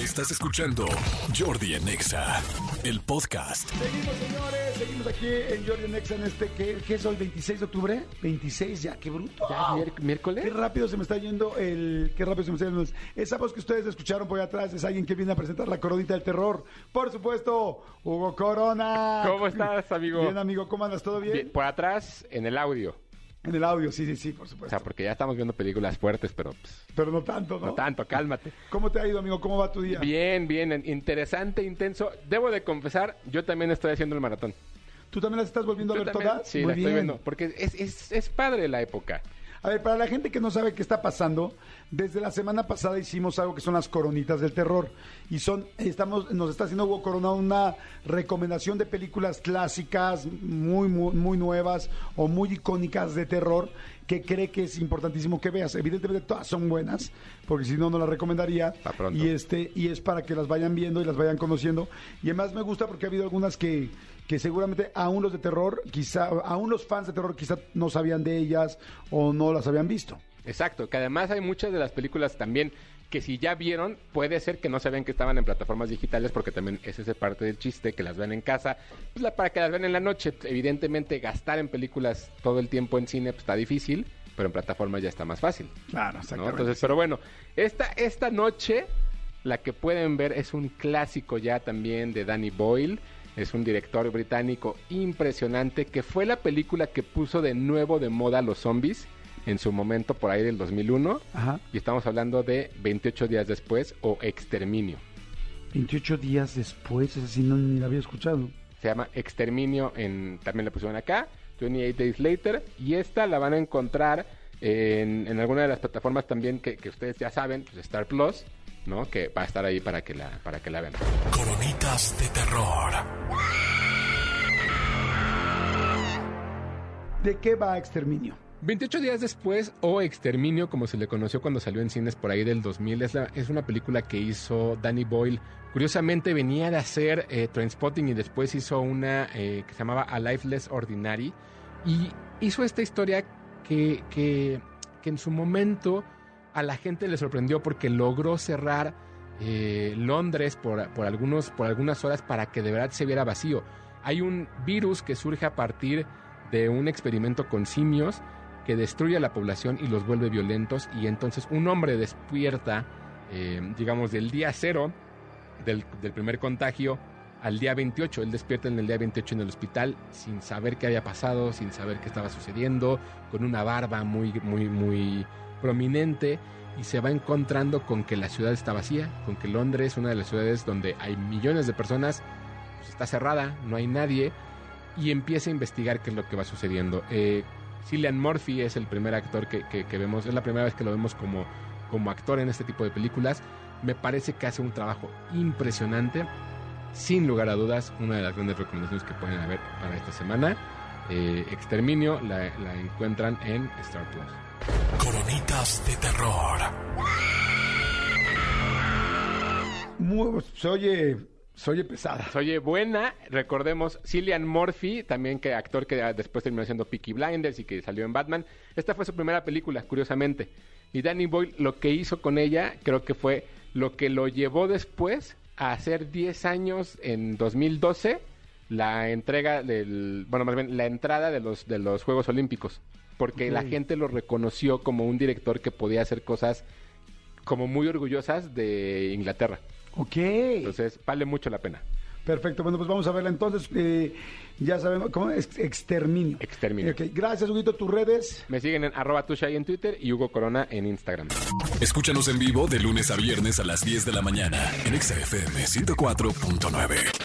Estás escuchando Jordi en Exa, el podcast. Seguimos, señores, seguimos aquí en Jordi Nexa en este, ¿qué, qué es hoy? ¿26 de octubre? 26 ya, qué bruto. ¿Ya miércoles? Qué rápido se me está yendo el, qué rápido se me está yendo. Esa voz que ustedes escucharon por ahí atrás es alguien que viene a presentar la coronita del terror. Por supuesto, Hugo Corona. ¿Cómo estás, amigo? Bien, amigo, ¿cómo andas? ¿Todo bien? Bien, Por atrás, en el audio. En el audio, sí, sí, sí, por O supuesto. sea, porque ya estamos viendo películas fuertes, pero pues, Pero no tanto, ¿no? no tanto, cálmate. ¿Cómo te ha ido, amigo? ¿Cómo va tu día? Bien, bien, interesante, intenso. Debo de confesar, yo también estoy haciendo el maratón. ¿Tú también las estás volviendo a ¿Tú ver también? todas? Sí, Muy la bien. estoy viendo. Porque es, es, es padre la época. A ver, para la gente que no sabe qué está pasando, desde la semana pasada hicimos algo que son las coronitas del terror. Y son, estamos, nos está haciendo Hugo Corona una recomendación de películas clásicas, muy, muy, muy nuevas o muy icónicas de terror, que cree que es importantísimo que veas. Evidentemente todas son buenas, porque si no, no las recomendaría. Y este, y es para que las vayan viendo y las vayan conociendo. Y además me gusta porque ha habido algunas que, que seguramente aún los de terror, quizá, aún los fans de terror quizá no sabían de ellas o no las habían visto. Exacto, que además hay muchas de las películas también que si ya vieron, puede ser que no sabían que estaban en plataformas digitales, porque también es esa parte del chiste, que las ven en casa, pues la- para que las vean en la noche. Evidentemente, gastar en películas todo el tiempo en cine pues, está difícil, pero en plataformas ya está más fácil. Claro, ¿no? exactamente. Entonces, pero bueno, esta, esta noche la que pueden ver es un clásico ya también de Danny Boyle. Es un director británico impresionante que fue la película que puso de nuevo de moda a los zombies en su momento por ahí del 2001. Ajá. Y estamos hablando de 28 días después o Exterminio. 28 días después, esa sí no ni la había escuchado. Se llama Exterminio, en, también la pusieron acá, 28 Days Later. Y esta la van a encontrar en, en alguna de las plataformas también que, que ustedes ya saben, pues Star Plus, ¿no? Que va a estar ahí para que la, para que la vean. Coronitas de terror. ¿De qué va Exterminio? 28 días después, o Exterminio, como se le conoció cuando salió en cines por ahí del 2000, es, la- es una película que hizo Danny Boyle. Curiosamente venía de hacer eh, Trainspotting y después hizo una eh, que se llamaba A Lifeless Ordinary. Y hizo esta historia que, que, que en su momento a la gente le sorprendió porque logró cerrar eh, Londres por, por, algunos, por algunas horas para que de verdad se viera vacío. Hay un virus que surge a partir de un experimento con simios que destruye a la población y los vuelve violentos y entonces un hombre despierta, eh, digamos, del día cero del, del primer contagio al día 28. Él despierta en el día 28 en el hospital sin saber qué había pasado, sin saber qué estaba sucediendo, con una barba muy, muy, muy prominente y se va encontrando con que la ciudad está vacía, con que Londres, una de las ciudades donde hay millones de personas, pues está cerrada, no hay nadie y empieza a investigar qué es lo que va sucediendo. Eh, Cillian Murphy es el primer actor que, que- vemos, es la primera vez que lo vemos como, como actor en este tipo de películas. Me parece que hace un trabajo impresionante. Sin lugar a dudas, una de las grandes recomendaciones que pueden haber para esta semana. Eh, Exterminio la, la encuentran en Star Plus. Coronitas de terror. Muy, se oye, se oye pesada. Oye, buena, recordemos, Cillian Murphy, también que actor que después terminó siendo Peaky Blinders y que salió en Batman. Esta fue su primera película, curiosamente. Y Danny Boyle lo que hizo con ella, creo que fue lo que lo llevó después a hacer 10 años en 2012 la entrega del, bueno, más bien la entrada de los de los Juegos Olímpicos, porque la gente lo reconoció como un director que podía hacer cosas como muy orgullosas de Inglaterra. Ok. Entonces, vale mucho la pena. Perfecto. Bueno, pues vamos a verla entonces. eh, ya sabemos, ¿cómo es? Exterminio. Exterminio. Ok, Gracias, Huguito. Tus redes. Me siguen en arroba tushai en Twitter y Hugo Corona en Instagram. Escúchanos en vivo de lunes a viernes a las 10 de la mañana en Exa FM 104.9.